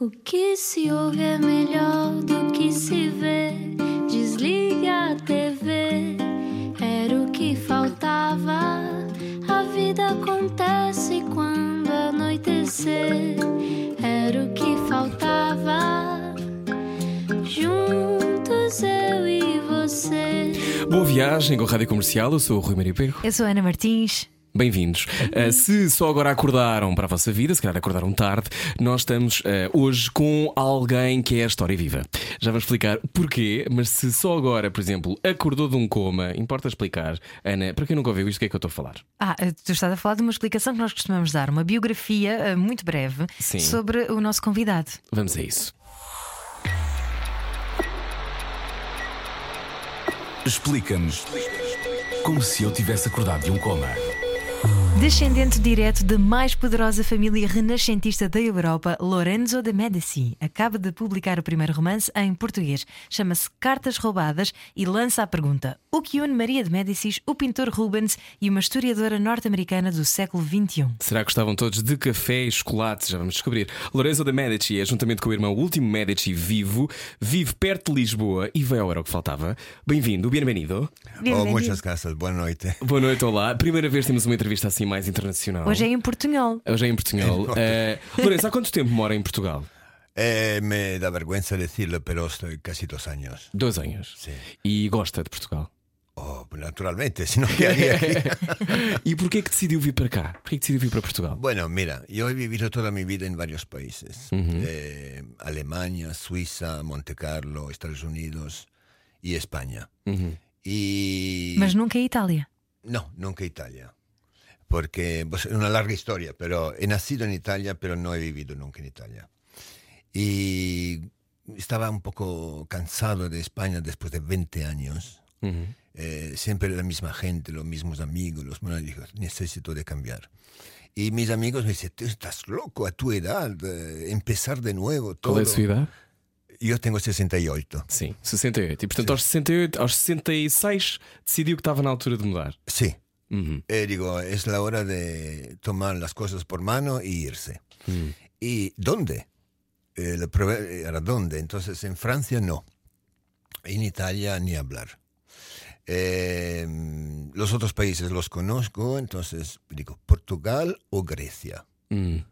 O que se ouve é melhor do que se vê. Desliga a TV, era o que faltava. A vida acontece quando anoitecer, era o que faltava. Juntos eu e você. Boa viagem com a Rádio Comercial, eu sou o Rui Maria Pego. Eu sou a Ana Martins. Bem-vindos. Uh, se só agora acordaram para a vossa vida, se calhar acordaram tarde, nós estamos uh, hoje com alguém que é a história viva. Já vou explicar porquê, mas se só agora, por exemplo, acordou de um coma, importa explicar. Ana, para quem nunca ouviu isto, o que é que eu estou a falar? Ah, tu estás a falar de uma explicação que nós costumamos dar, uma biografia uh, muito breve Sim. sobre o nosso convidado. Vamos a isso. Explica-nos como se eu tivesse acordado de um coma. Descendente direto da mais poderosa família renascentista da Europa, Lorenzo de Medici acaba de publicar o primeiro romance em português. Chama-se Cartas Roubadas e lança a pergunta: O que une Maria de Médicis, o pintor Rubens e uma historiadora norte-americana do século XXI? Será que gostavam todos de café e chocolate? Já vamos descobrir. Lorenzo de Medici é, juntamente com o irmão o último Medici vivo, vive perto de Lisboa e veio ao Era o que faltava. Bem-vindo, bem-vindo. Oh, muchas gracias, boa noite. Boa noite, olá. Primeira vez temos uma entrevista assim mais internacional. Hoje é em portunhol. Hoje é em Portugal. Uh, Lourenço, há quanto tempo mora em Portugal? Eh, me da vergüenza decirlo, pero estoy casi dos años. Dois anos. Sim. E gosta de Portugal? Oh, naturalmente, si no, ¿qué haría aquí? E porquê que decidiu vir para cá? Porquê que decidiu vir para Portugal? bueno, mira, yo he vivido toda mi vida en varios países. Eh, Alemania, Suiza, Monte Carlo, Estados Unidos y España. Y... Mas nunca é Itália. No, nunca Italia. Porque pues, es una larga historia, pero he nacido en Italia, pero no he vivido nunca en Italia. Y estaba un poco cansado de España después de 20 años. Eh, siempre la misma gente, los mismos amigos, los bueno, digo, necesito de cambiar. Y mis amigos me dicen, tú estás loco a tu edad, eh, empezar de nuevo todo. Qual é a sua idade? Yo tengo 68. Sim, 68. E portanto, aos 68, aos 66, decidiu que estava na altura de mudar. Sí. Uhum. Eh, digo, es la hora de tomar las cosas por mano y irse. ¿Y dónde? Eh, la era dónde. Entonces, en Francia no. En Italia ni hablar. Eh, los otros países los conozco, entonces digo, Portugal o Grecia. Hum.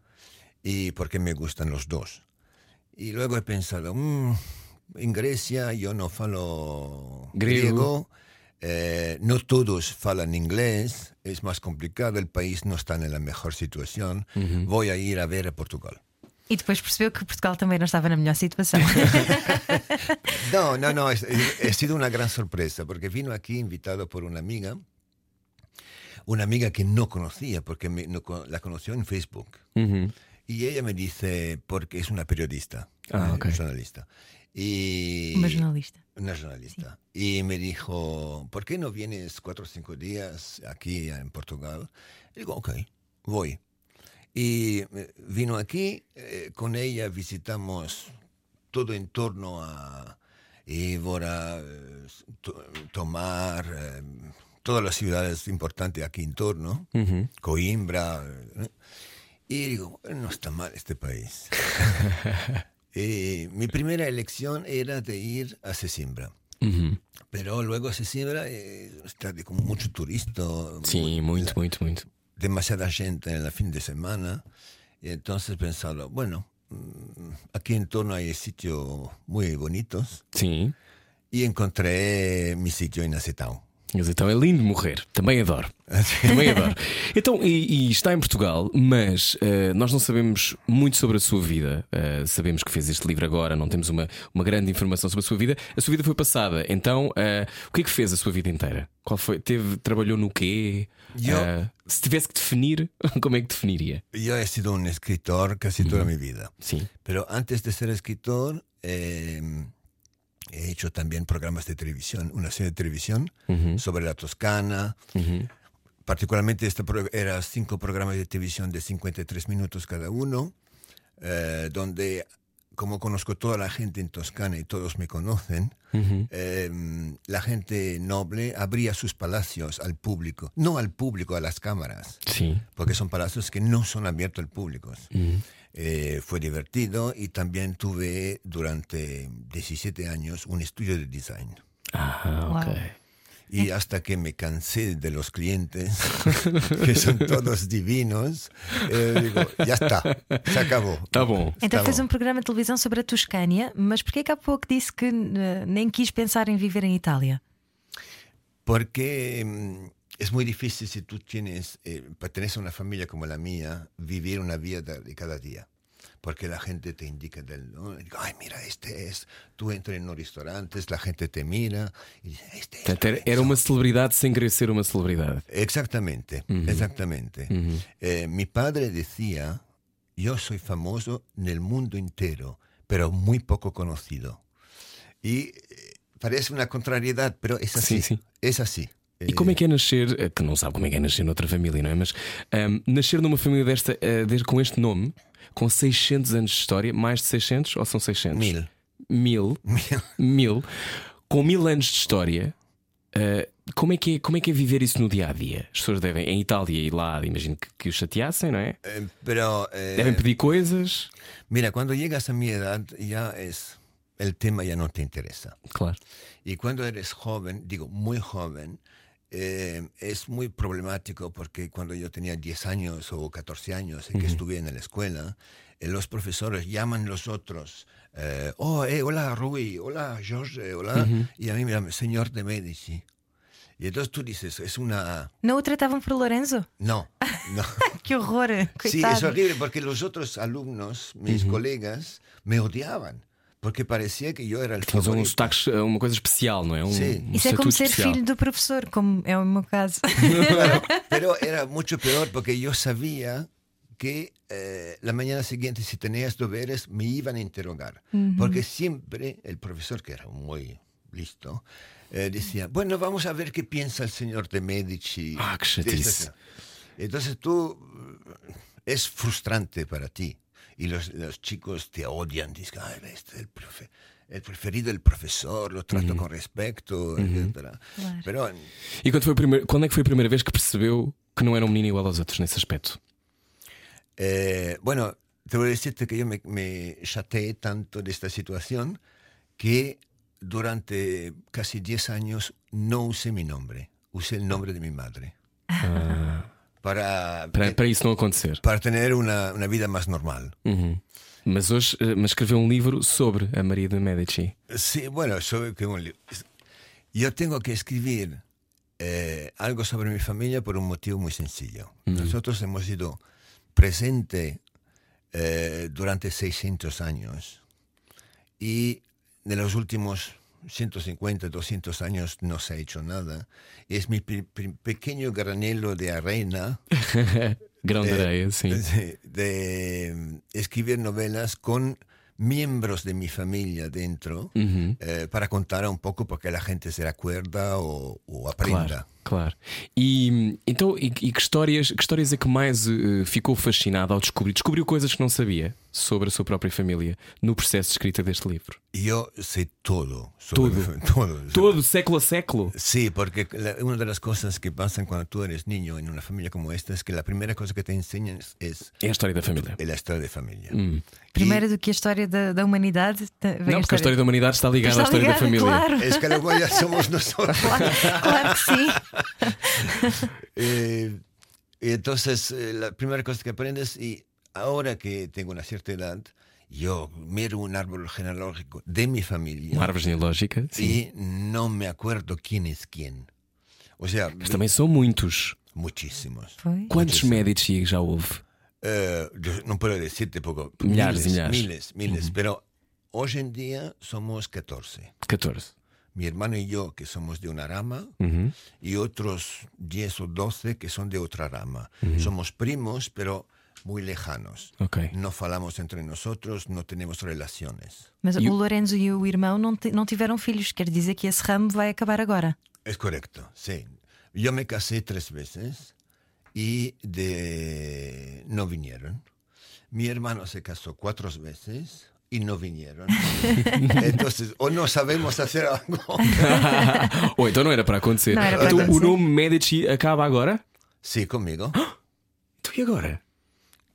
Y porque me gustan los dos. Y luego he pensado, "Mm, en Grecia yo no falo Griego. griego, eh, no todos falan inglés, es más complicado, el país no está en la mejor situación, voy a ir a ver a Portugal. E depois percebeu que Portugal também não estava na melhor situação. No, no, no, es- es- ha sido una gran sorpresa porque vino aquí invitado por una amiga, una amiga que no conocía porque me- no la conoció en Facebook. Uhum. Y ella me dice, porque es una periodista, Ah, eh, ok. jornalista. Y, Uma jornalista. Una jornalista. Y me dijo, ¿por qué no vienes cuatro o cinco días aquí en Portugal? Y digo, ok, voy. Y eh, vino aquí, eh, con ella visitamos todo en torno a Évora, eh, To- Tomar, eh, todas las ciudades importantes aquí en torno, Uhum. Coimbra. eh, Y digo, no está mal este país. Eh, mi primera elección era de ir a Sesimbra. Uhum. Pero luego Sesimbra eh, está como mucho turista, Sim, muito, muito, muito. demasiada gente en el fin de semana. Y entonces pensaba, bueno, mm, aquí en torno hay sitios muy bonitos. Sim. Y encontré mi sitio en Acetão. Mas então é lindo morrer. Também adoro. Também adoro. Então, e, e está em Portugal, mas eh, nós não sabemos muito sobre a sua vida. Eh, sabemos que fez este livro agora, não temos uma, uma grande informação sobre a sua vida. A sua vida foi passada. Então, eh, o que é que fez a sua vida inteira? Qual foi? Teve, trabalhou no quê? Eu- se tivesse que definir, como é que definiria? Yo he sido un escritor casi toda mi vida. Sim. Pero antes de ser escritor, eh, he hecho también programas de televisión, una serie de televisión sobre la Toscana. Particularmente este pro- era cinco programas de televisión de 53 minutos cada uno, eh, donde como conozco toda la gente en Toscana y todos me conocen, eh, la gente noble abría sus palacios al público, no al público, a las cámaras, Sí. porque son palacios que no son abiertos al público. Eh, fue divertido y también tuve durante 17 años un estudio de design. Ah, ok. Wow. Y hasta que me cansé de los clientes, que son todos divinos, eh, digo, ya está, se acabou. Tá bom. Então Tá fez bom. um programa de televisão sobre a Toscânia, mas porquê que há pouco disse que eh, nem quis pensar em viver em Itália? Porque es muy difícil si tú tienes, eh, perteneces a una familia como la mía, vivir una vida de cada día. Porque la gente te indica del, ¿no? Ay, mira, este es. Tú entras en los restaurantes, la gente te mira y dice, este es. Era, era Lorenzo". uma celebridade sem querer ser uma celebridade. Exactamente, exactamente. Eh, mi padre decía, yo soy famoso en el mundo entero, pero muy poco conocido. Y eh, parece una contrariedad, pero es así. Sí, sí. Es así. E como é que é nascer, eh, que não sabe como é que é nascer noutra família, não é? Mas ahm, nascer numa família desta, desde com este nome, com 600 anos de história, mais de 600 ou são 600? Mil. Mil. Mil. Com mil anos de história, eh, como, é que é, como é que é viver isso no dia a dia? As pessoas devem, em Itália e lá, imagino que, que os chateassem, não é? Eh, pero, Devem pedir coisas. mira, cuando llegas a mi edad ya es, el tema ya no te interesa. Claro. Y cuando eres joven, digo muy joven, eh, es muy problemático porque cuando yo tenía 10 años o 14 años y que estuve en la escuela, eh, los profesores llaman los otros, eh, oh, eh, hola Rui, hola Jorge, hola, y a mí me llaman señor de Medici. Y entonces tú dices, es una... Não o tratavam por Lorenzo? No, no. Que horror! Sí, Coitado. es horrible porque los otros alumnos, mis colegas, me odiaban porque parecía que yo era el Tinhas um favorito. sotaque, uma coisa especial, não é? Um, Sim. um Isso é como ser especial. filho do professor, como é o meu caso. Claro, pero era mucho peor porque yo sabía que eh, la mañana siguiente, si tenías deberes, me iban a interrogar. Porque siempre el profesor, que era muy listo, eh, decía, bueno, vamos a ver qué piensa el señor de Medici. Ah, qué de esta chatice. señora". Entonces tú, eh, es frustrante para ti. Y los, los chicos te odian, dicen, "Ay, este es el, profe- el preferido del profesor, lo trato con respeto, etcétera. Claro. Pero E quando, foi a primeira, quando é que foi a primeira vez que percebeu que não era um menino igual aos outros nesse aspecto? Eh, bueno, te voy a decirte que yo me, me chateé tanto de esta situación que durante casi 10 años no usé mi nombre, usé el nombre de mi madre. Para, Para, para isso não acontecer. para tener una, una vida más normal. Uhum. Mas hoje eh, mas escreveu um livro sobre a Maria de Medici. Sí, bueno, soy que un li- yo tengo que escribir eh, algo sobre mi familia por un motivo muy sencillo. Nosotros hemos sido presente eh, durante 600 años y de los últimos 150, 200 años no se ha hecho nada. Es mi pe- pe- pequeño granelo de arena Grão de areia, sim. de, de, escribir novelas con miembros de mi familia dentro eh, para contar un poco porque la gente se acuerda o, o aprenda. Claro, claro. E então, e, e que histórias, que histórias é que mais eh, ficou fascinado ao descobrir? Descobriu coisas que não sabia sobre a sua própria família no processo de escrita deste livro. Yo sé todo. sobre- Todo. todo. Todo, século a século. Sí, porque de las cosas que pasan cuando tú eres niño en una familia como esta es que la primera cosa que te es, es É a história da família. la historia de familia. Hum. Primeiro do que a história da, da humanidade, Não, porque a história da humanidade está ligada Está à história ligada, da família. Claro, Es que somos nosotros. claro, claro que sim. Eh, y entonces, eh, la primera cosa que aprendes, y ahora que tengo una cierta edad, yo miro un árbol genealógico de mi familia Uma árvore genealógica, sim. y no me acuerdo quién es quién. O sea, Mas também são muitos. muchísimos. Foi. Quantos Medici já houve? Eh, yo no puedo decirte poco. Millares y miles, millares. miles, miles. Pero hoy en día somos 14. 14. Mi hermano y yo, que somos de una rama, Uhum. y otros 10 o 12 que son de otra rama. Somos primos, pero muy lejanos. Ok. No falamos entre nosotros, no tenemos relaciones. Mas E o Lorenzo e o irmão não, não tiveram filhos, quer dizer que esse ramo vai acabar agora. Es correcto, sí. Yo me casé tres veces y de... no vinieron. Mi hermano se casó cuatro veces y no vinieron. Entonces, o no sabemos hacer algo. Ou então não era para acontecer. Não era para então o acontecer. nome Medici acaba agora? Sí, conmigo. Então e agora?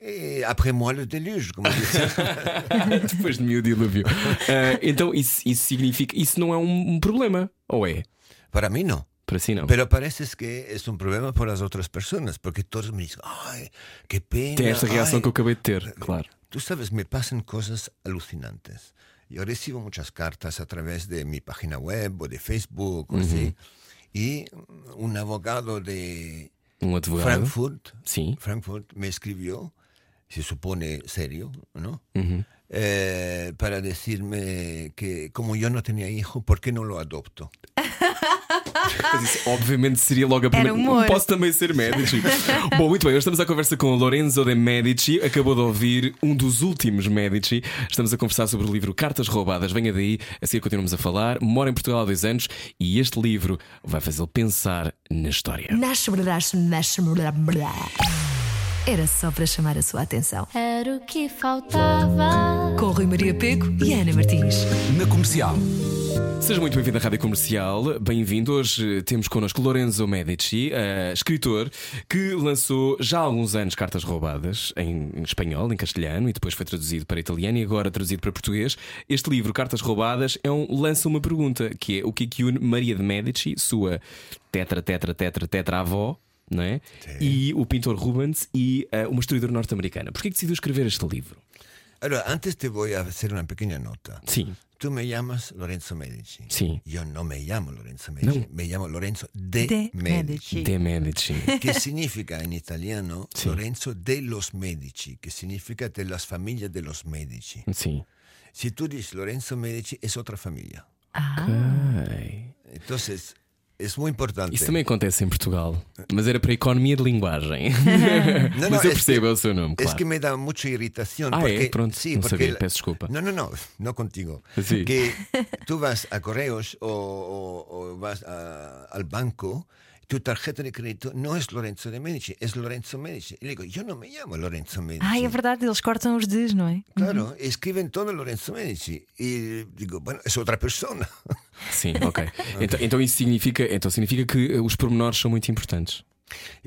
Et après moi, le déluge, como dicen. Depois de mim o dilúvio. Ah, então isso, isso significa. Isso não é um, um problema, ou é? Para mí no. Para si não. Pero parece que es un problema para las otras personas, porque todos me dicen, ay, qué pena. Tem esta reação ay". que eu acabei de ter, claro. Tú sabes, me pasan cosas alucinantes. Yo recibo muchas cartas a través de mi página web o de Facebook o así. Y un abogado de Um advogado. Frankfurt, Sim. Frankfurt me escribió, se supone serio, ¿no? Uhum. Eh, para decirme que como yo no tenía hijo, ¿por qué no lo adopto? Mas isso, obviamente seria logo a primeira. humor. Posso também ser Medici. Bom, muito bem, hoje estamos à conversa com Lorenzo de Medici. Acabou de ouvir um dos últimos Medici. Estamos a conversar sobre o livro Cartas Roubadas. Venha daí, assim continuamos a falar. Mora em Portugal há dois anos e este livro vai fazê-lo pensar na história. Era só para chamar a sua atenção. Era o que faltava. Com Rui Maria Pego e Ana Martins. Na comercial. Seja muito bem-vindo à Rádio Comercial. Bem-vindo. Hoje temos connosco Lorenzo Medici, eh, escritor, que lançou já há alguns anos Cartas Roubadas em espanhol, em castelhano, e depois foi traduzido para italiano e agora traduzido para português. Este livro, Cartas Roubadas, é um lança uma pergunta, que é o que é que une Maria de Medici, sua tetra, tetra, tetra, tetra avó, não é? E o pintor Rubens e eh, uma historiadora norte-americana. Porquê que decidiu escrever este livro? Ahora, antes te voy a hacer una pequeña nota. Sim, Tú me llamas Lorenzo Medici. Sí. Yo no me llamo Lorenzo Medici, No. me llamo Lorenzo de, De Medici. De Medici. Que significa en italiano Sí. Lorenzo de los Medici, que significa de las familias de los Medici. Sim. Si tú dices Lorenzo Medici, es otra familia. Ai. Entonces, Isso é muito importante. Isso também acontece em Portugal, mas era para economia de linguagem. não, não, mas eu é percebo que, o seu nome. Claro. É que me dá muita irritação. Ah, é? porque, é? Pronto, sim, não porque, sabia, peço desculpa. Não, não, não, não contigo. Sim. Que tu vas a Correios ou, ou, ou vas a, ao banco tu tarjeta de crédito no es Lorenzo de Medici, es Lorenzo Medici. Y le digo, yo no me llamo Lorenzo Medici. Ai, é verdade, eles cortam os Ds, não é? Claro, escriben todo Lorenzo Medici. Y digo, bueno, es otra persona. Sim, ok. Então, então isso significa, então significa que eh, os pormenores são muito importantes.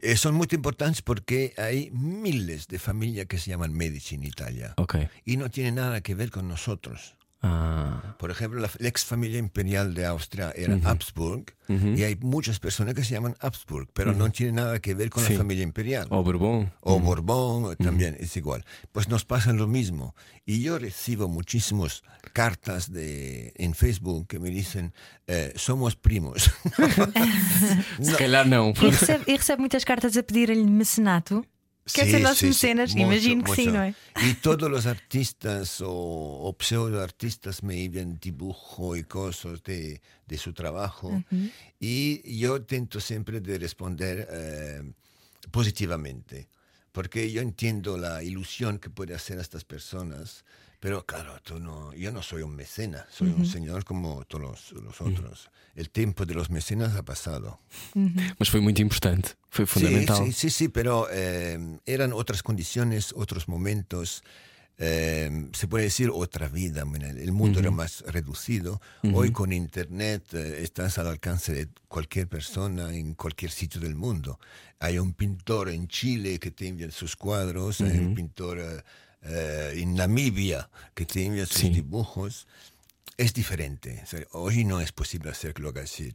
Eh, son muy importantes porque hay miles de familias que se llaman Medici en Italia. Ok. Y no tiene nada que ver con nosotros. Ah, Por ejemplo, la, la ex familia imperial de Austria era Habsburg y hay muchas personas que se llaman Habsburg, pero no tiene nada que ver con Sí. la familia imperial. o Bourbon. O Borbón también es igual. Pues nos pasa lo mismo. Y yo recibo muchísimas cartas de, en Facebook que me dicen, eh, somos primos. Se calhar não. E recebe, e recebe muitas cartas a pedirem-lhe mecenato. Quer Sí, ser nosso sí, sí, mecenas? mucho, Imagino que mucho. não é? Y todos los artistas o, o pseudoartistas me envían dibujo y cosas de, de su trabajo. Y yo intento siempre de responder eh, positivamente, porque yo entiendo la ilusión que puede hacer a estas personas. Pero claro, tú no, yo no soy un mecena, soy un señor como todos los, los otros. El tiempo de los mecenas ha pasado. Mas foi muito importante. Foi fundamental. Sí, sí, sí, sí, pero eh, eran otras condiciones, otros momentos. eh, se puede decir otra vida. El mundo era más reducido. Hoy con Internet eh, estás al alcance de cualquier persona en cualquier sitio del mundo. Hay un pintor en Chile que te envía sus cuadros, hay un pintor eh, en Namibia que te envía sus Sí. dibujos. Es diferente. O sea, hoy no es posible hacer lo que hacía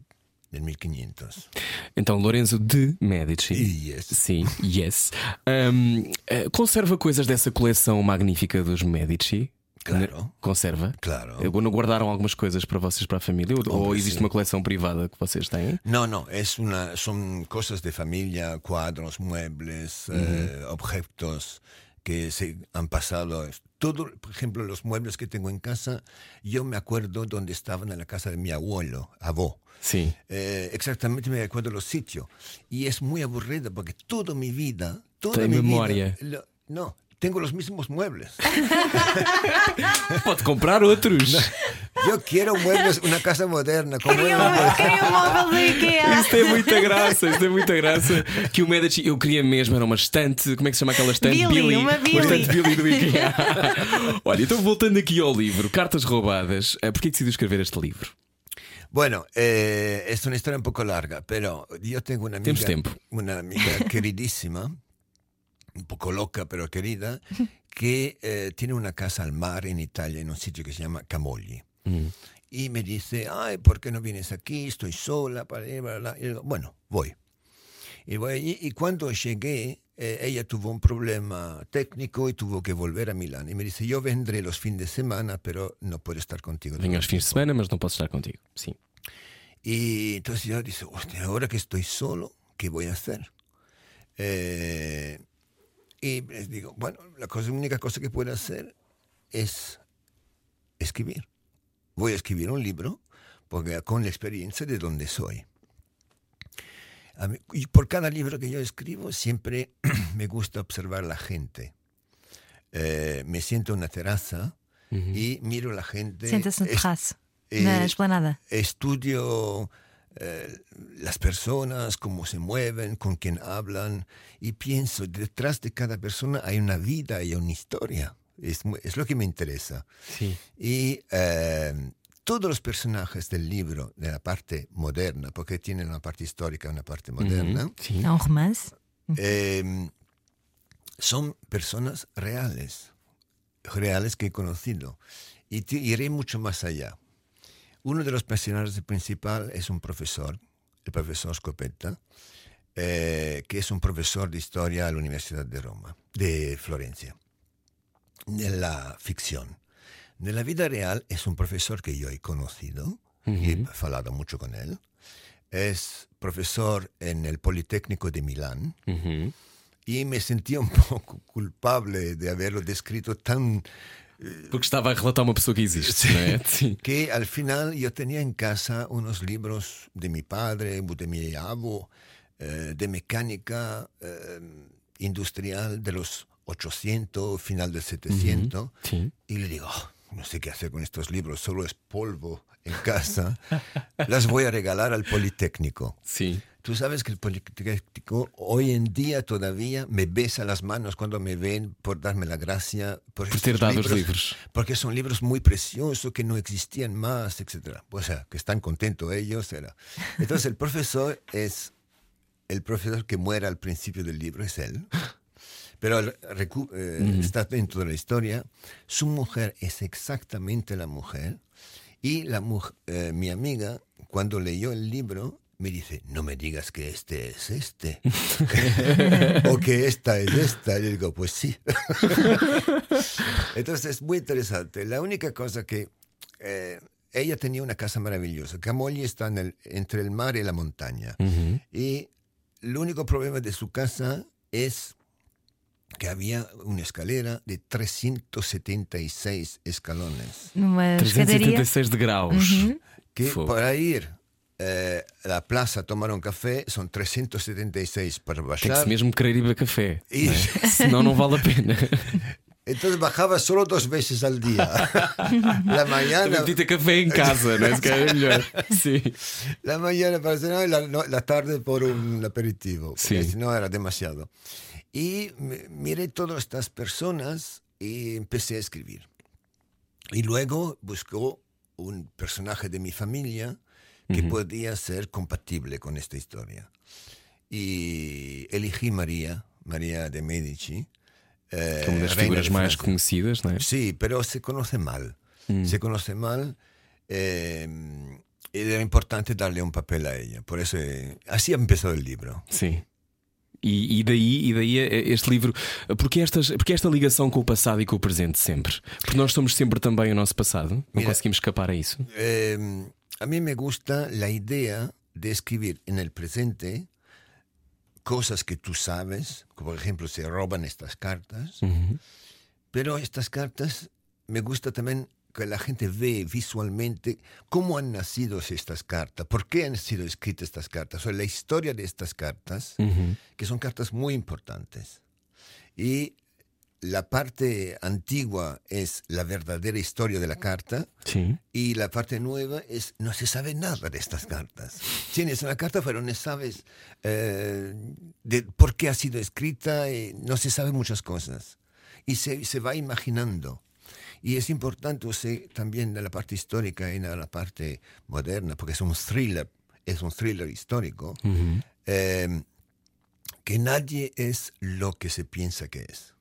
en 1500. Então, Lorenzo de Medici. Yes. Sim, yes. Ahm, eh, conserva coisas dessa coleção magnífica dos Medici? Claro. Conserva? Claro. Eh, Não guardaram algumas coisas para vocês, para a família? Ou, Hombre, existe sim. uma coleção privada que vocês têm? No, no, es una, son cosas de familia, cuadros, muebles, eh, objetos que se han pasado. Todo, por ejemplo, los muebles que tengo en casa, yo me acuerdo dónde estaban en la casa de mi abuelo, avó. Sim. Eh, exactamente me acuerdo los sitios. Y es muy aburrido porque toda mi vida, toda mi memoria. vida, lo- no, tengo los mismos muebles. Pode comprar outros. Yo quiero muebles, una casa moderna com Queria um, queria um móvel da IKEA. Isto é muita graça, isto é muita graça. Que o Medici, eu queria mesmo, era uma estante, como é que se chama aquela estante? Billy, uma Billy. estante Billy do IKEA. Olha, então voltando aqui ao livro, Cartas Roubadas, eh, porquê decidiu escrever este livro? Bueno, eh, es una historia un poco larga, pero yo tengo una amiga, una amiga queridísima, un poco loca pero querida, que eh, tiene una casa al mar en Italia, en un sitio que se llama Camogli. Y me dice, ay, ¿por qué no vienes aquí? Estoy sola. Para ir, bla, bla". Y digo, bueno, voy. Y voy allí, y cuando llegué, eh, ella tuvo un problema técnico y tuvo que volver a Milán. Y me dice, yo vendré los fines de semana, pero no puedo estar contigo. el aos fins de tiempo". semana, mas não posso estar contigo. Sim. Y entonces yo dije, hostia, ahora que estoy solo, ¿qué voy a hacer? Eh, y les digo, bueno, la cosa, única cosa que puedo hacer es escribir. Voy a escribir un libro porque con la experiencia de donde soy. A mí- y por cada libro que yo escribo siempre me gusta observar la gente. Eh, me siento en una terraza y miro la gente. Senta-se no Es- terraço, eh, na esplanada. estudio eh, las personas, cómo se mueven, con quién hablan, y pienso, detrás de cada persona hay una vida, hay una historia. Es, lo que me interesa. Y eh, todos los personajes del libro, de la parte moderna, porque tienen una parte histórica y una parte moderna, eh, son personas reales, reales que he conocido. Y te- iré mucho más allá. Uno de los personajes principal es un profesor, el profesor Scopetta, eh, que es un profesor de historia a la Universidad de Roma, de Florencia, de la ficción. De la vida real es un profesor que yo he conocido y he hablado mucho con él. Es profesor en el Politécnico de Milán y me sentía un poco culpable de haberlo descrito tan Porque estava a relatar uma pessoa que existe, é? Sim. que al final yo tenía en casa unos libros de mi padre, de mi abuelo, eh, de mecánica eh, industrial de los 800, final del 700, Sim. y le digo, "Oh, no sé qué hacer con estos libros, solo es polvo en casa, las voy a regalar al Politécnico. Sim. Tú sabes que el Politécnico hoy en día todavía me besa las manos cuando me ven por darme la gracia por, Por estos dado os livros. porque son libros muy preciosos que no existían más, etc. O sea, que están contentos ellos. Era. Entonces el profesor es el profesor que muere al principio del libro, es él. Pero el recu- eh, está dentro de la historia. Su mujer es exactamente la mujer. Y la muj- eh, mi amiga, cuando leyó el libro, me dice, no me digas que este es este. o que esta es esta. Y le digo, pues sí. Entonces es muy interesante. La única cosa que eh, ella tenía una casa maravillosa. Camogli está en el- entre el mar y la montaña. Uhum. Y el único problema de su casa es que había una escalera de 376 escalones. Escadaria. 376 degraus. Que Fogo. para ir eh, a la plaza a tomar un café son 376 para Tem que bajar. se mesmo querer ir beber café. E- não é? Senão não vale a pena. Entonces bajaba solo dos veces al día. la mañana. Ter café em casa, é? Se calhar é melhor. Sim. La mañana para cenar y la, no- la tarde por un aperitivo, porque Sí. si no era demasiado. Y miré todas estas personas y empecé a escribir. Y luego buscó un personaje de mi familia que podía ser compatible con esta historia. Y elegí María, María de Medici. eh, Que figuras de mais Francia. conhecidas, não é? Sí, pero se conoce mal. Se conoce mal. eh, era importante darle un papel a ella. Por eso, eh, así empezó el libro. Sim. E, e daí, e daí eh, este livro, porque, estas, porque esta ligação com o passado e com o presente sempre? Porque nós somos sempre também o nosso passado, não Mira. conseguimos escapar a isso. Eh, a mí me gusta la idea de escribir en el presente cosas que tú sabes, como por ejemplo se roban estas cartas, pero estas cartas me gusta también que la gente ve visualmente cómo han nacido estas cartas, por qué han sido escritas estas cartas, o la historia de estas cartas, que son cartas muy importantes. Y la parte antigua es la verdadera historia de la carta Sim. y la parte nueva es no se sabe nada de estas cartas. Tienes una carta pero no sabes eh, de por qué ha sido escrita, y no se sabe muchas cosas. Y se, se va imaginando. Y es importante usted, también de la parte histórica y de la parte moderna, porque es un thriller, es un thriller histórico, eh, que nadie es lo que se piensa que es.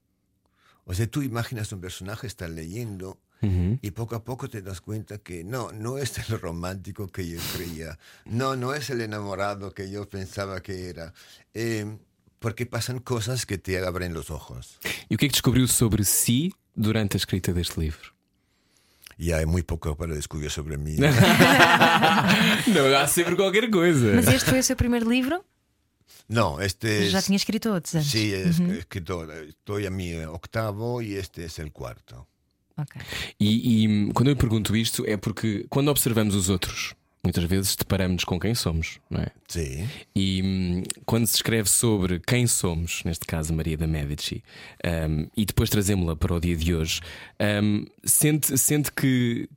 O sea, tú imaginas un personaje, estás leyendo y poco a poco te das cuenta que no, no es el romántico que yo creía, no, no es el enamorado que yo pensaba que era, eh, porque pasan cosas que te abren los ojos. E o que é que descobriu sobre si durante a escrita deste livro? Y hay muy poco para descubrir sobre mí. Não, há sempre qualquer coisa. Mas este foi o seu primeiro livro? No, este Já es, tinha escrito outros antes? sí, es escritor. Estoy a mi octavo y este es el cuarto. Ok. E, e quando eu pergunto isto é porque quando observamos os outros, muitas vezes deparamos com quem somos, não é? Sí. E hum, quando se escreve sobre quem somos, neste caso Maria da Medici, hum, e depois trazemos-la para o dia de hoje, hum, sente, sente que,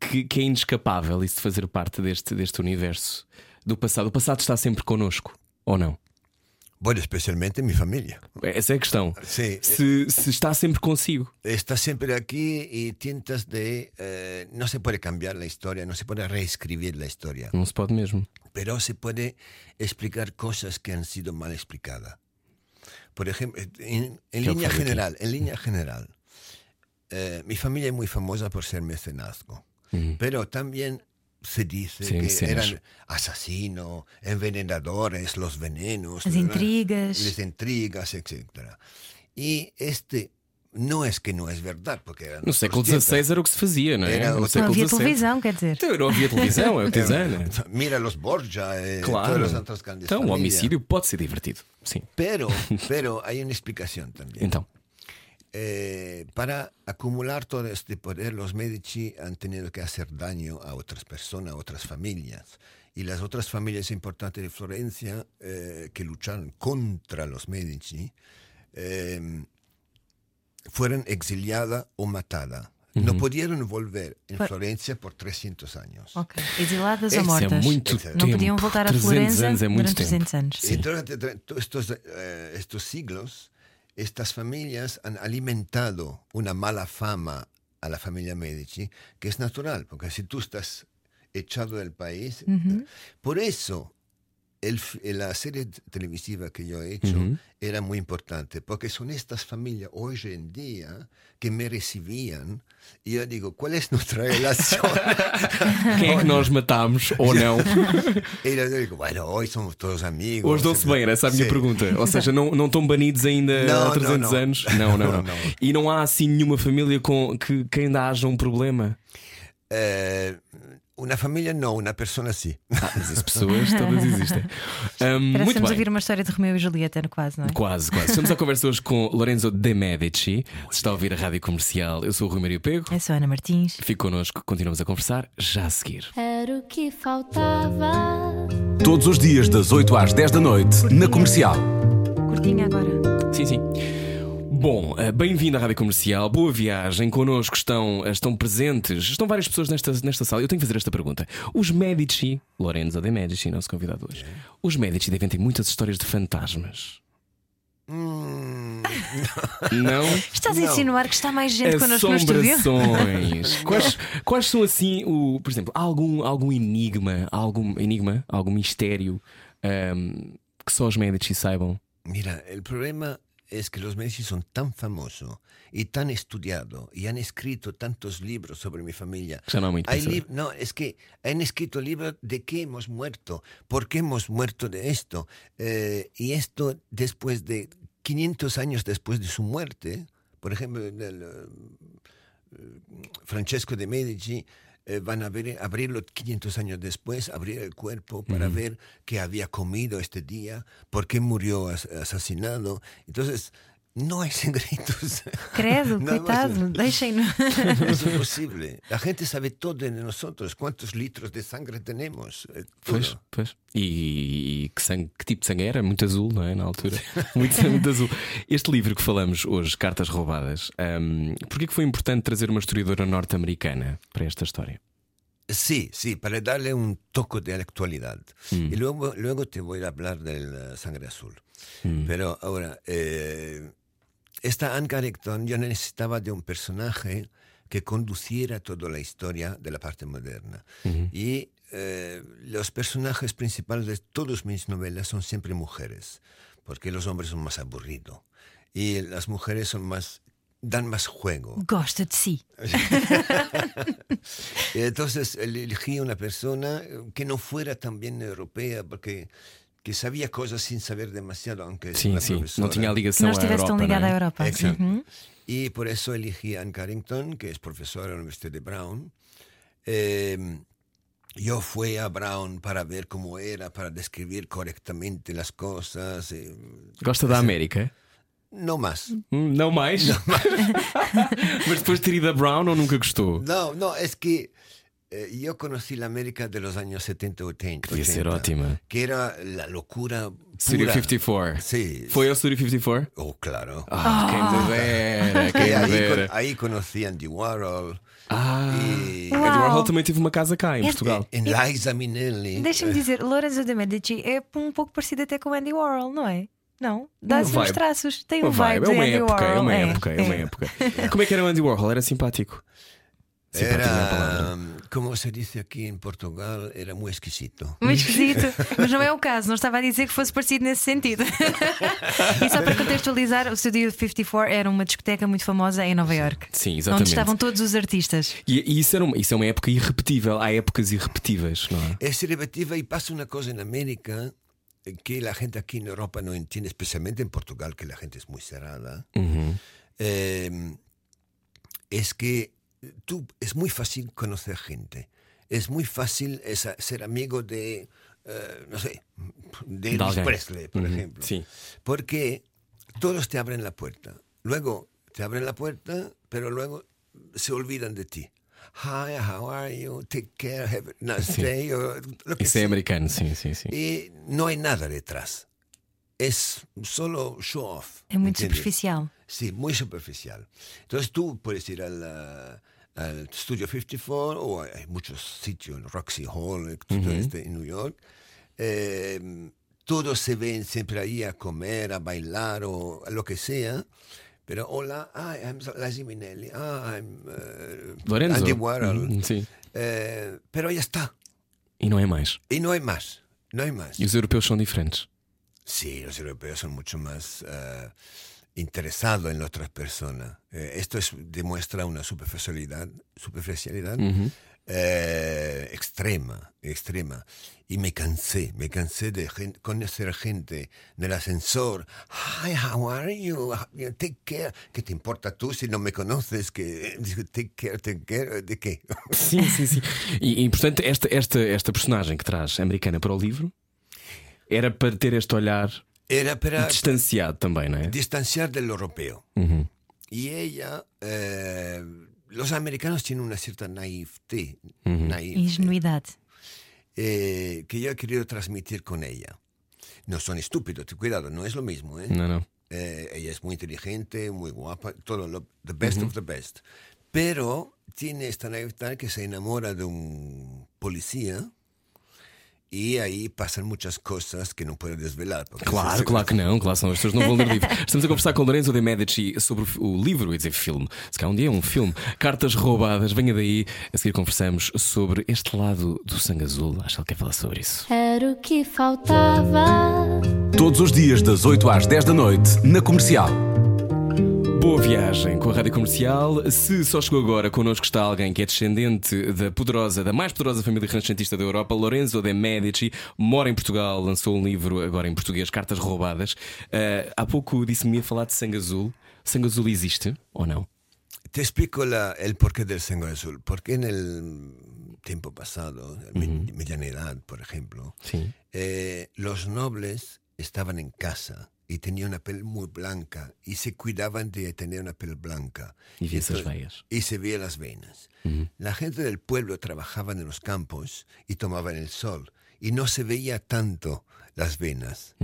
que, que é inescapável isso de fazer parte deste, deste universo do passado. O passado está sempre connosco, ou não? Bueno, especialmente mi familia. Essa é a questão. Se, se está sempre consigo. Está siempre aquí y tientas de... eh, no se puede cambiar la historia, no se puede reescribir la historia, Não se pode mesmo. pero se puede explicar cosas que han sido mal explicadas. Por ¿Qué línea ocurre aquí? general, en línea general, eh, mi familia es muy famosa por ser mecenazgo, pero también se dice Sí, que mecenas. eran asesinos, envenenadores, los venenos, As intrigas. las intrigas, etc. Y este no es que no es verdad, porque eran No século. XVI era o que se fazia, não é? Era no Não havia televisão, quer dizer. Então, não havia televisão, é o que diz Ana. Mira los Borgia, eh, Claro. todas las otras grandes Então, o homicídio pode ser divertido. Sim. Pero, pero hay una explicación también. Então, Eh, para acumular todo este poder, los Medici han tenido que hacer daño a otras personas, a otras familias. Y las otras familias importantes de Florencia eh, que lucharon contra los Medici eh, fueron exiliadas o matadas. No pudieron volver en Pa- Florencia por 300 años. Ok. Exiladas ou mortas? é muito Não tempo. Não podiam voltar a 300 Florença anos é muito durante tempo. 300 anos. Y durante tre- todos estos, eh, estos siglos, estas familias han alimentado una mala fama a la familia Medici, que es natural, porque si tú estás echado del país, por eso el f- la serie televisiva que yo he hecho era muy importante, porque son estas familias hoy en día que me recibían y yo digo, ¿cuál es nuestra relación? quem é que nós matámos ou não? y yo digo, bueno, hoy somos todos amigos. Hoje dão-se bem, era essa a minha Sí. pergunta. Ou seja, não, não estão banidos ainda Não, há 300 não, não. anos? Não, não, não, Não. E não há assim nenhuma família com que, que ainda haja um problema? Eh, una familia no, una persona sí. Ah, mas as pessoas todas existem. Ahm, Parece muito que a bem. ouvir uma história de Romeu e Julieta, quase, não é? Quase, quase. Estamos à conversa hoje com Lorenzo de Medici. Se está a ouvir a rádio comercial, eu sou o Rui Maria Pego. Eu sou a Ana Martins. Fique connosco, continuamos a conversar já a seguir. Era o que faltava. Todos os dias, das 8 às 10 da noite, na comercial. Curtinha agora. Sim, sim. Bom, eh, bem-vindo à Rádio Comercial, boa viagem. Connosco estão, eh, estão presentes, estão várias pessoas nesta, nesta sala. Eu tenho que fazer esta pergunta. Os Medici, Lorenzo de Medici, nosso convidado hoje, os Medici devem ter muitas histórias de fantasmas. Mm, Não? Estás a insinuar que está mais gente connosco no estúdio? Quais, quais são assim, o, por exemplo, algum, algum enigma, algum enigma, algum mistério ahm, que só os Medici saibam? mira, el problema es que los Medici son tan famosos y tan estudiados y han escrito tantos libros sobre mi familia. Hay no, es que han escrito libros de qué hemos muerto, por qué hemos muerto de esto. Eh, y esto después de 500 años después de su muerte, por ejemplo, del, eh, Francesco de Medici, eh, van a ver, abrirlo 500 años después, abrir el cuerpo para ver qué había comido este día, por qué murió as- asesinado. Entonces, no hay secretos. Credo, más. coitado, deixem-no. Es imposible. La gente sabe todo de nosotros, cuántos litros de sangre tenemos. eh. Pois, pois. E, e que, sangue, que tipo de sangue era? Muito azul, não é? Na altura. Muito sangue, muito azul. Este livro que falamos hoje, Cartas Roubadas, um, porquê que foi importante trazer uma historiadora norte-americana para esta história? Sí, sí, para darle un toque de la actualidad. Y luego, luego te voy a hablar del sangre azul. Pero ahora, eh, esta Anne Carrington, yo necesitaba de un personaje que conduciera toda la historia de la parte moderna. Y eh, los personajes principales de todas mis novelas son siempre mujeres, porque los hombres son más aburridos. Y las mujeres son más dan más juego. Gosta de si. Y entonces elegí una persona que no fuera también europea, porque que sabia coisas sem saber demasiado, aunque sim, sim. não tinha ligação que não estivesse à Europa, tão ligada à Europa. Exato. Uhum. E por isso elegi Anne Carrington, que é professora na Universidade de Brown. Eh, eu fui a Brown para ver como era, para descrever corretamente as coisas. Gosta eh, da América? Eh? Mm, não mais. Não mais? Não mais. Mas depois de ter ido a Brown ou nunca gostou? Não, não, é que eh, yo conocí la América de los años 70 80. Devia ser 80, ótima. Que era la locura. Studio pura. 54. Sí. Foi ao Studio 54? Oh, claro. Ah, quem me dera, quem me ahí, dera. con- ahí conocí a Andy Warhol. Ah, y Andy Warhol também teve uma casa cá em É- Portugal. en Liza Minnelli. Deixa-me dizer, Lorenzo de Medici é um pouco parecido até com o Andy Warhol, não é? Não? Dá-se uns traços. Tem um vibe, vibe, é de uma Andy época, Warhol. é uma época, é uma época. Como é que era o Andy Warhol? Era simpático. Simpático não é a palavra. Como se dice aquí en Portugal, era muy exquisito. Muito esquisito, mas não é o caso, não estava a dizer que fosse parecido nesse sentido. e só para contextualizar, o Studio 54 era uma discoteca muito famosa em Nova York. Sim, Onde exatamente. estavam todos os artistas. E, e isso, era uma, isso é uma época irrepetível. Há épocas irrepetíveis, não é? Es repetitiva y pasa una cosa en América eh, que la gente aquí en Europa no entiende, especialmente en Portugal, que la gente es muy cerrada. Eh, es que tú es muy fácil conocer gente. Es muy fácil esa- ser amigo de, eh, no sé, de Elvis alguien. Presley, por Ujú, ejemplo. sí. Porque todos te abren la puerta. Luego te abren la puerta, pero luego se olvidan de ti. Hi, how are you? Take care, have a nice day. o lo que sea. americano, sim, sim, sim. Y no hay nada detrás. Es solo show off. É muito ¿entiendes? superficial. Sí, muy superficial. Entonces tú puedes ir al, ah, al Studio 54 o hay muchos sitios, Roxy Hall, todo este en New York. Eh, todos se ven siempre ahí a comer, a bailar o a lo que sea. Pero hola, hi, I'm Liza Minnelli. Ah, I'm eh, Lorenzo. Andy Warhol. Sim. Eh, pero ya está. E não é mais. Y no hay más. No hay más. E os europeus são diferentes. Sí, los europeos son mucho más eh, interesados en otras personas. Eh, esto es, demuestra una superficialidad, superficialidad eh, extrema, extrema. Y me cansé, me cansé de conocer gente en el ascensor. Hi, how are you? Take care. ¿Qué te importa tú si no me conoces? Que digo, take care, take care. ¿De qué? Sim, sim, sim. E, e portanto, esta, esta, esta personagem que traz americana para o livro era para ter este olhar Era para distanciado também, não é? distanciar del europeo. Y ella, eh, los americanos tienen una cierta naivete, naif, Ingenuidade. eh, que yo he querido transmitir con ella. No son estúpidos, ten cuidado, no es lo mismo. ¿eh? Não, não. Eh, ella es muy inteligente, muy guapa, todo lo the best of the best. Pero tiene esta naivete que se enamora de un policía y ahí pasan muchas cosas que no puedo desvelar. Claro, claro que não, claro, senão as pessoas não vão ler livro. Estamos a conversar com Lorenzo de Medici sobre o, o livro, ia dizer filme, se calhar um dia é um filme, Cartas Roubadas, venha daí, a seguir conversamos sobre este lado do sangue azul. Acho que ele quer falar sobre isso. Era o que faltava. Todos os dias, das 8 às 10 da noite, na comercial. Boa viagem com a Rádio Comercial. Se só chegou agora, connosco está alguém que é descendente da poderosa, da mais poderosa família renascentista da Europa, Lorenzo de Medici, mora em Portugal, lançou um livro agora em português, Cartas Roubadas. Ah, há pouco disse-me a falar de sangue azul. Sangue azul existe ou não? Te explico la- el porqué del sangre azul. Porque en el tiempo pasado, en mi mediana edad, por ejemplo, Sim. eh, los nobles estaban en casa y tenía una piel muy blanca y se cuidaban de tener una piel blanca. Y vi esas entonces- veias. Y se veían las venas. La gente del pueblo trabajaba en los campos y tomaban el sol y no se veía tanto las venas.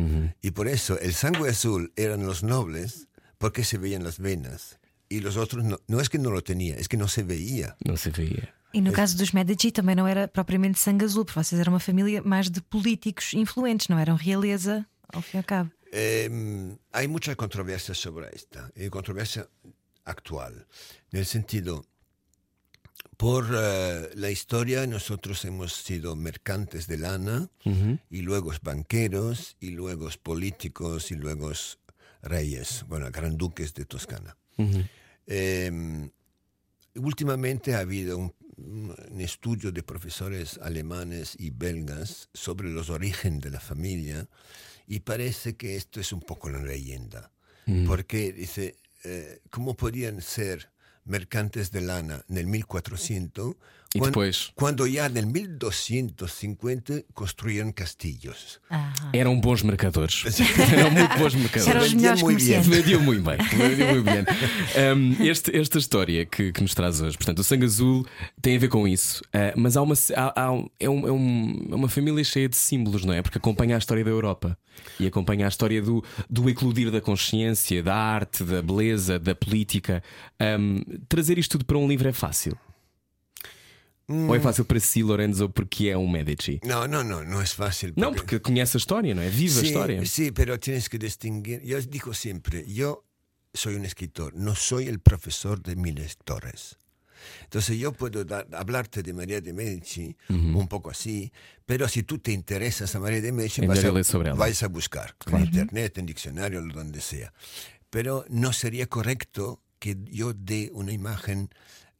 Y por eso el sangre azul eran los nobles porque se veían las venas. Y los otros no, no es que no lo tenía, es que no se veía. Não se veia. E no caso dos Medici também não era propriamente sangue azul, porque vocês eram uma família mais de políticos influentes, não eram realeza, ao fim e ao cabo. Eh, hay mucha controversia sobre esta, y controversia actual, en el sentido, por eh, la historia nosotros hemos sido mercantes de lana, y luego banqueros, y luego políticos, y luego reyes, bueno, granduques de Toscana. Eh, últimamente ha habido un, un estudio de profesores alemanes y belgas sobre los orígenes de la familia y parece que esto es un poco una leyenda. Porque dice, eh, ¿cómo podían ser mercantes de lana en el 1400 Y cuan- después- cuando ya en el 1250 construyeron castillos? Eram bons mercadores. Eram muito bons mercadores. Eram os Vendiam melhores muito bem. Vendiam muito bem. Vendiam muito bem. Um, este- esta história que, que nos traz hoje, portanto, o sangue azul tem a ver com isso, uh, mas há uma, há- há é, um- é um- é uma família cheia de símbolos, não é? Porque acompanha a história da Europa e acompanha a história do, do eclodir da consciência, da arte, da beleza, da política. Um, trazer isto tudo para um livro é fácil. Ou é fácil para si, Lorenzo, porque é um Medici? No, no, no, no es fácil. Não, porque conhece a história, não é? Vive a sí, história. Sí, pero tienes que distinguir. Yo digo siempre, yo soy un escritor, no soy el profesor de mis lectores. Entonces yo puedo dar- hablarte de María de Medici un poco así, pero si tú te interesas a María de Medici, vas a, vais a buscar en internet, en diccionario, donde sea. Pero no sería correcto que yo dé una imagen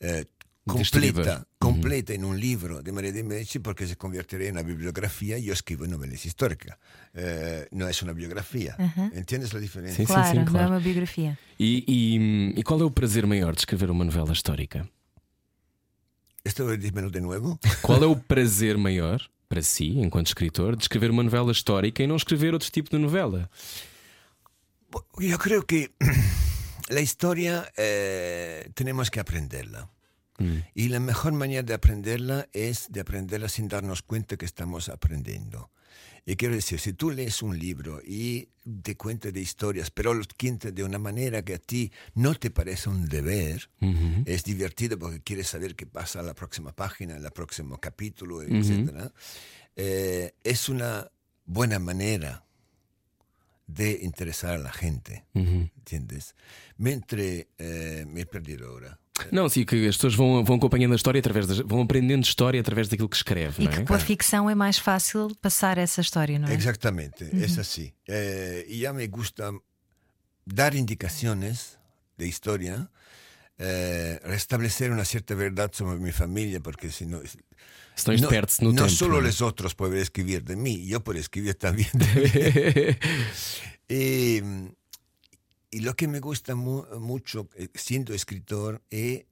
eh, Completa, completa en un libro de María de Medici porque se convertiría en una bibliografía y yo escribo novelas históricas. Eh, no es una biografía. ¿Entiendes la diferencia? Sí, sí. Claro, não é claro. uma biografia. E, e- e qual é o prazer maior de escrever uma novela histórica? ¿Esto dímelo de nuevo? Qual é o prazer maior para si, enquanto escritor, de escrever uma novela histórica e não escrever outro tipo de novela? Yo creo que la historia eh, tenemos que aprenderla. Y la mejor manera de aprenderla es de aprenderla sin darnos cuenta que estamos aprendiendo. Y quiero decir, si tú lees un libro y te cuenta de historias, pero lo cuenta de una manera que a ti no te parece un deber, es divertido porque quieres saber qué pasa en la próxima página, en el próximo capítulo, etc. eh, es una buena manera de interesar a la gente, ¿entiendes? Mientras eh, me he perdido ahora. Não, sim, que as pessoas vão, vão acompanhando a história através das, vão aprendendo história através daquilo que escreve. E é? que a ficção é mais fácil passar essa história, não é? Exatamente, uhum. assim. É, e já me gusta dar indicações de história, é, eh, restabelecer uma certa verdade sobre a minha família, porque senão. Estão espertos no não é? tempo. Não só os outros podem escrever de mim, eu posso escrever também de mim. e, y lo que me gusta mu- mucho eh, siendo escritor es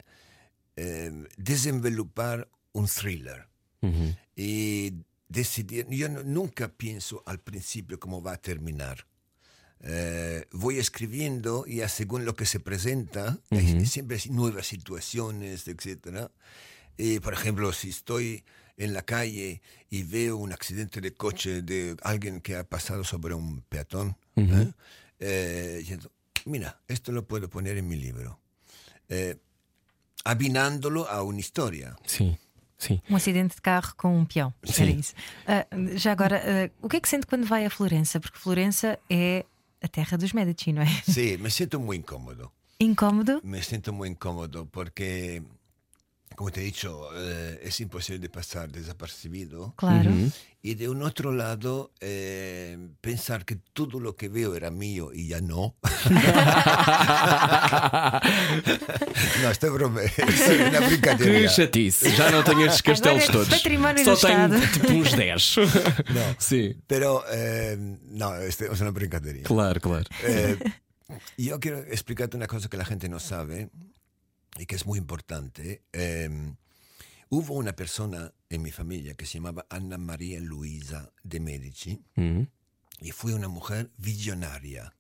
eh, desenvolupar un thriller y decidir. Yo no- nunca pienso al principio cómo va a terminar. Eh, voy escribiendo y a según lo que se presenta, hay siempre hay nuevas situaciones, etc. Y, por ejemplo, si estoy en la calle y veo un accidente de coche de alguien que ha pasado sobre un peatón, ¿eh? Eh, diciendo, mira, esto lo puedo poner en mi libro. Eh, abinándolo a una historia. Sim, sim. Um acidente de carro com um peão. Era Sim. isso. Ah, já agora, ah, o que é que sente quando vai a Florença? Porque Florença é a terra dos Medici, não é? Sí, me siento muy incómodo. Incómodo? Me siento muy incómodo porque, como te he dicho, eh, es imposible de pasar desapercibido. Claro. Y de un otro lado, eh, pensar que todo lo que veo era mío y ya no. no, esto es broma. Es una Que brincadeira. chatice, já não tenho estes castelos Agora é todos. património Só tenho Estado. tipo uns 10. Sim, Pero, eh, no, esto es una brincadeira. claro, claro. Eh, yo quiero explicarte una cosa que la gente no sabe y que es muy importante. Eh, hubo una persona en mi familia que se llamaba Anna María Luisa de Medici Uhum. y fue una mujer visionaria.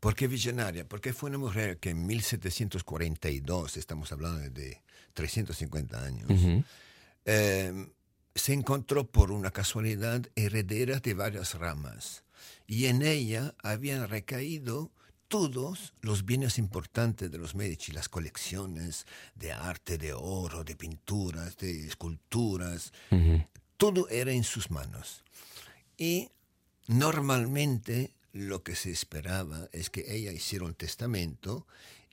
¿Por qué visionaria? Porque fue una mujer que en 1742, estamos hablando de 350 años, eh, se encontró por una casualidad heredera de varias ramas y en ella habían recaído todos los bienes importantes de los Medici, las colecciones de arte, de oro, de pinturas, de esculturas, todo era en sus manos. Y normalmente lo que se esperaba es que ella hiciera un testamento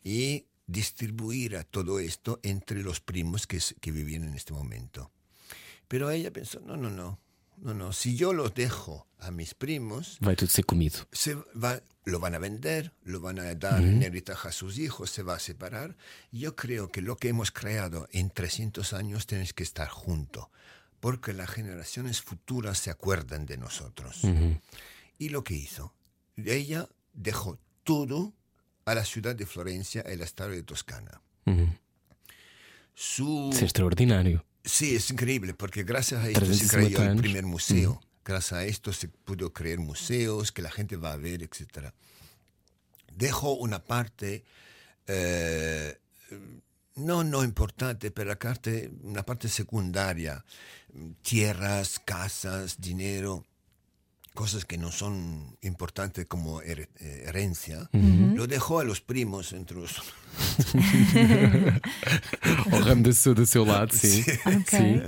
y distribuyera todo esto entre los primos que, que vivían en este momento. Pero ella pensó, no, no, no, no, no, si yo los dejo a mis primos... Va todo ser comido. Se va, lo van a vender, lo van a dar en heritaje a sus hijos, se va a separar. Yo creo que lo que hemos creado en 300 años tiene que estar junto, porque las generaciones futuras se acuerdan de nosotros. Y lo que hizo, ella dejó todo a la ciudad de Florencia, el estado de Toscana. Su... Es extraordinario. Sí, es increíble, porque gracias a esto se creó el primer museo. Gracias a esto se pudo crear museos que la gente va a ver, etc. Dejó una parte, eh, no, no importante, pero la parte, una parte secundaria, tierras, casas, dinero, cosas que no son importantes como eh, herencia, lo dejó a los primos entre los... o ramo de su, de su lado, sí. Okay.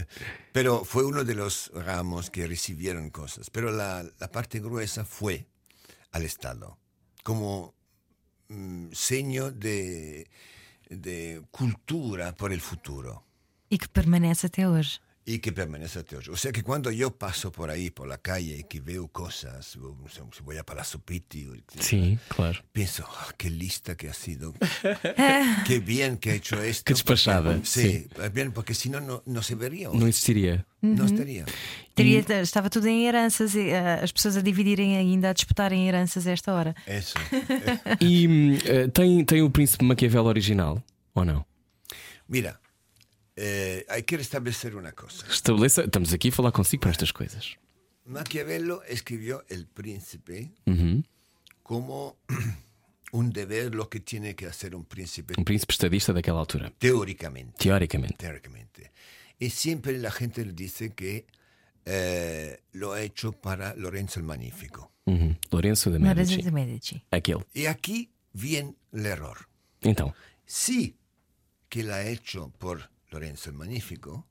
Pero fue uno de los ramos que recibieron cosas. Pero la, la parte gruesa fue al Estado, como mm, seño de, de cultura por el futuro. E que permanece até hoje. Y que permanece hasta hoy. O sea que cuando yo paso por ahí, por la calle, y que veo cosas, si voy a Palazzo Pitti, o- Sim, claro. pienso, "Ah, qué lista que ha sido, qué bien que ha hecho esto. Qué despachada, porque- sí, bien, porque si no, no, no se vería. hoy. Não existiria. No estaría. Teria, estava tudo em heranças, e, ah, as pessoas a dividirem ainda, a disputarem heranças a esta hora. Eso. E eh, tem, tem o Príncipe Maquiavel original? Ou não? Mira, eh, hay que restablecer una cosa. Estabeleça. Estamos aqui a falar consigo para estas coisas. Maquiavelo escribió El Príncipe Uhum. como un deber lo que tiene que hacer un príncipe Um príncipe estadista daquela altura. teóricamente. Teoricamente. teóricamente. Y siempre la gente le dice que eh, lo ha hecho para Lorenzo el Magnífico. Uhum. Lourenço de Lorenzo Medici. de Medici. Aquele. Y aquí viene el error. Então. Sí que la ha hecho por Lorenzo el Magnífico,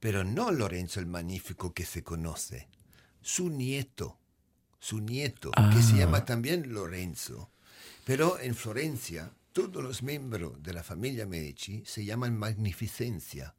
pero no Lorenzo el Magnífico que se conoce, su nieto, su nieto, que se llama también Lorenzo. Pero en Florencia, todos los miembros de la familia Medici se llaman Magnificencia.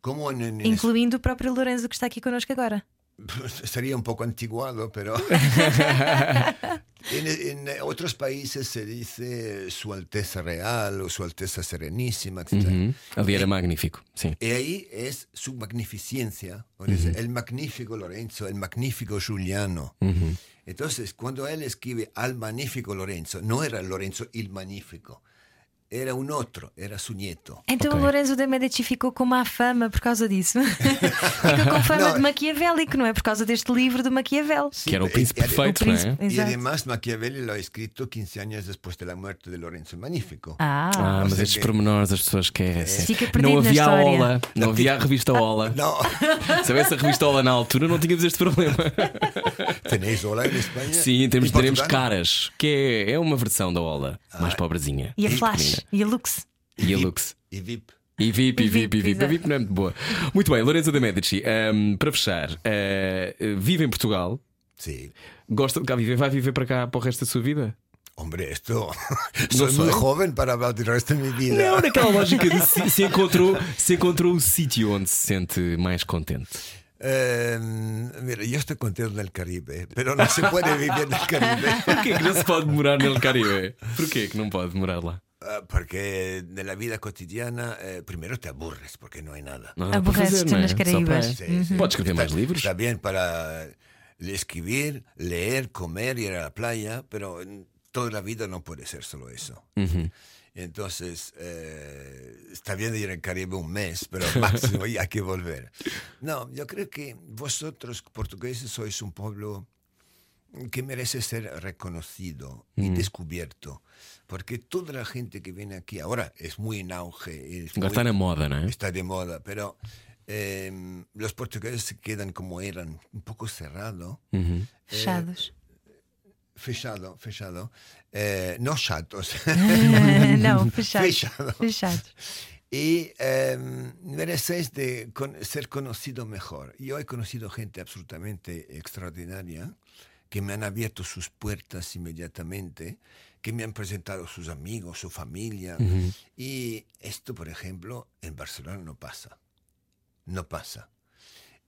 Como en, en- Incluindo o próprio Lorenzo que está aqui connosco agora. Sería un poco antiguado, pero en, en otros países se dice Su Alteza Real o Su Alteza Serenísima, etc. Uhum. Ali era magnífico. Sim. Y ahí es su magnificencia, o dice, el magnífico Lorenzo, el magnífico Giuliano. Entonces, cuando él escribe al magnífico Lorenzo, no era Lorenzo el magnífico, era un otro, era su nieto. Então Ok. o Lorenzo de Medici ficou com má fama por causa disso. Fica com fama Não. de maquiavélico, não é? Por causa deste livro do Maquiavel. Que era o príncipe perfeito, o não é? Exato. además Machiavelli lo ha escrito 15 años después de la muerte de Lorenzo Magnífico. Ah, Ah, mas estes seja, pormenores as pessoas esquecem. Fica não havia a. Ola, não havia a revista Ola. No, Se houvesse a revista Ola na altura, não tínhamos este problema. ¿tenéis Ola en España? Sim, temos, ¿En teremos caras, que é, é uma versão da Ola, mais pobrezinha. e a e Flash, pequenina. E a Lux. E a Lux. Y VIP. E VIP, e E VIP, e VIP. A VIP não é muito boa. Muito bem, Lorenzo de Medici, ehm, para fechar, eh, vive em Portugal, Sí. gosta de cá viver, vai viver para cá para o resto da sua vida? Hombre, esto. No soy muy sé. joven para hablar del resto de mi vida. Não, naquela lógica de se, se encontrou, se encontrou o sítio onde se sente mais contente. Eh, mira, yo estoy contento en el Caribe, pero no se puede vivir en el Caribe. Porquê que não se pode morar no Caribe? Porquê que não pode morar lá? Ah, Porque de la vida cotidiana, eh, primero te aburres porque no hay nada. Não há nada para Aborreces-te fazer, não é? nas Caraíbas. para- Sí, sí. Podes escrever Está- mais livros? Está bien para escribir, leer, comer, ir a la playa, pero toda la vida no puede ser solo eso. Uhum. Entonces, eh, está bien ir al Caribe un mes, pero máximo y hay que volver. No, yo creo que vosotros, portugueses, sois un pueblo que merece ser reconocido y descubierto. Porque toda la gente que viene aquí ahora es muy en auge. es muy- está na moda, não é? está de moda, pero eh, los portugueses se quedan como eran, un poco cerrado, Fechados. fechado, fechado, eh, no chatos. Não, fechados. Fechado. Fechados. y eh, merecéis de con- ser conocido mejor. Yo he conocido gente absolutamente extraordinaria que me han abierto sus puertas inmediatamente, que me han presentado sus amigos, su familia. Y esto, por ejemplo, en Barcelona no pasa. No pasa.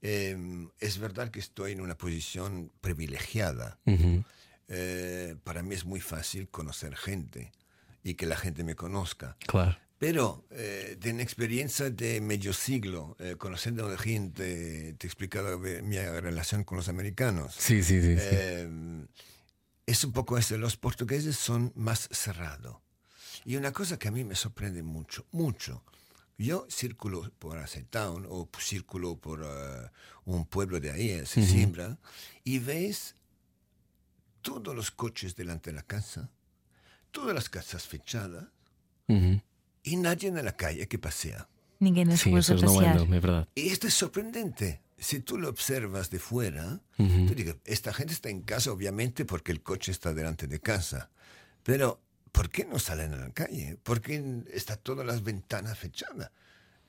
Eh, es verdad que estoy en una posición privilegiada. Uhum. Eh, para mí es muy fácil conocer gente y que la gente me conozca. Claro. Pero eh, de una experiencia de medio siglo, eh, conociendo a gente, te he explicado de mi relación con los americanos. Sim, sim, sim. sim. Es un poco eso, los portugueses son más cerrados. Y una cosa que a mí me sorprende mucho, mucho, yo circulo por Acetown o circulo por eh, un pueblo de ahí, se siembra, y ves todos los coches delante de la casa, todas las casas fechadas y nadie en la calle que pasea. Ninguém nas Sim, as ruas a pessoas não passear. andam, é verdade. Y esto es sorprendente. Si tú lo observas de fuera, Uhum. tú dices, esta gente está en casa obviamente porque el coche está delante de casa. Pero, ¿por qué no salen a la calle? ¿Por qué están todas las ventanas fechadas?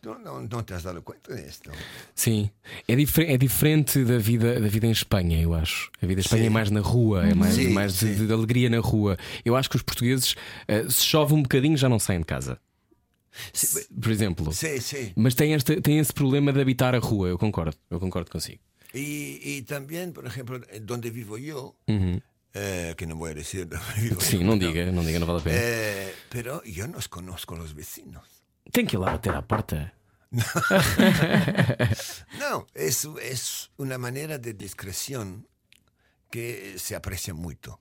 ¿Tú no, no te has dado cuenta de esto? Sim, é, difer é diferente da vida, da vida em Espanha, eu acho. A vida em Espanha Sim. é mais na rua, é mais, Sim, mais de, de alegria na rua. Eu acho que os portugueses, eh, se chove um bocadinho, já não saem de casa. Por exemplo. sí. sí. Mas tem, esta, tem esse problema de habitar a rua, eu concordo, eu concordo consigo. Y, y también, por ejemplo, donde vivo yo, Uhum. eh, que no voy a decir dónde vivo Sim, yo, não diga, não diga, não vale a pena. eh, pero yo no conozco los vecinos. Tem que ir lá bater à porta. No, es, es una manera de discreción que se aprecia mucho.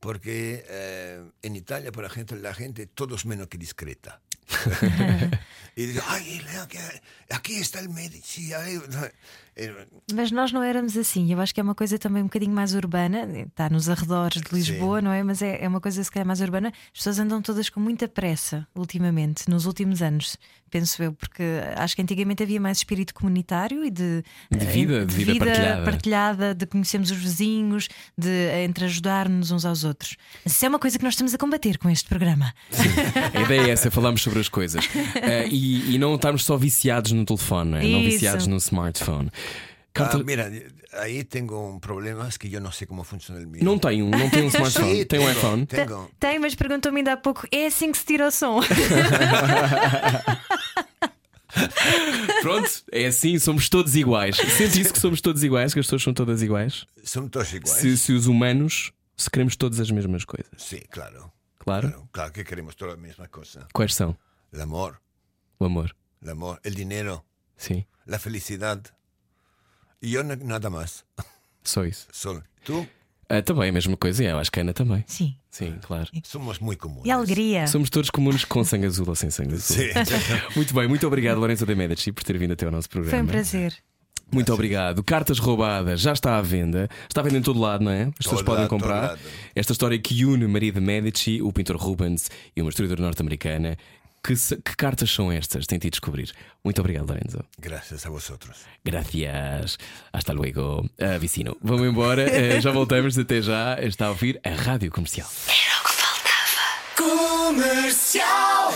Porque eh, en Italia, por ejemplo, la gente todos menos que discreta. y dice, ay, aquí está el Medici. ay", eh, Mas nós não éramos assim. Eu acho que é uma coisa também um bocadinho mais urbana. Está nos arredores de Lisboa, não é? Mas é, é uma coisa se calhar mais urbana. As pessoas andam todas com muita pressa ultimamente, nos últimos anos, penso eu, porque acho que antigamente havia mais espírito comunitário e de, De eh, vida, de vida partilhada. partilhada, de conhecermos os vizinhos, de entre ajudar-nos uns aos outros. Isso é uma coisa que nós estamos a combater com este programa. A ideia é essa, falarmos sobre as coisas. Eh, e, e não estarmos só viciados no telefone, não, é? não viciados no smartphone. Ah, Carta- mira, ahí tengo un problema, que yo no sé cómo funciona el mío. Não tem um, não tem um smartphone, Sí, tem um iPhone. Tengo. Tem, mas perguntou-me ainda há pouco: é assim que se tira o som? Pronto, é assim, somos todos iguais. Sente isso que somos todos iguais, que as pessoas são todas iguais. Son todos iguales. Se, se os humanos, se queremos todas as mesmas coisas. Sí, claro. Claro. Claro, claro que queremos toda la misma cosa. Quais são? El amor, O amor. el amor, el dinero, Sim, la felicidad. Yo na- nada más. só isso. Solo. Tú Ah, também a mesma coisa, e eu acho que a Ana também. Sim. Sim, claro. somos muy comunes. E alegria. Somos todos comuns com sangue azul ou sem sangue azul. Sí. Muito bem, muito obrigado, Lourenço de Medici, por ter vindo até ao nosso programa. Foi um prazer. Muito obrigado. Cartas roubadas já está à venda. Está à venda em todo lado, não é? As pessoas Todo podem lado, comprar. lado. Esta história que une Maria de Medici, o pintor Rubens e uma historiadora norte-americana. Que, que cartas são estas? Tentei descobrir. Muito obrigado, Lorenzo. Gracias a vosotros. Gracias. Hasta luego. Ah, vicino. Vamos embora. Eh, já voltamos. Até já. Está a ouvir a Rádio Comercial. Comercial.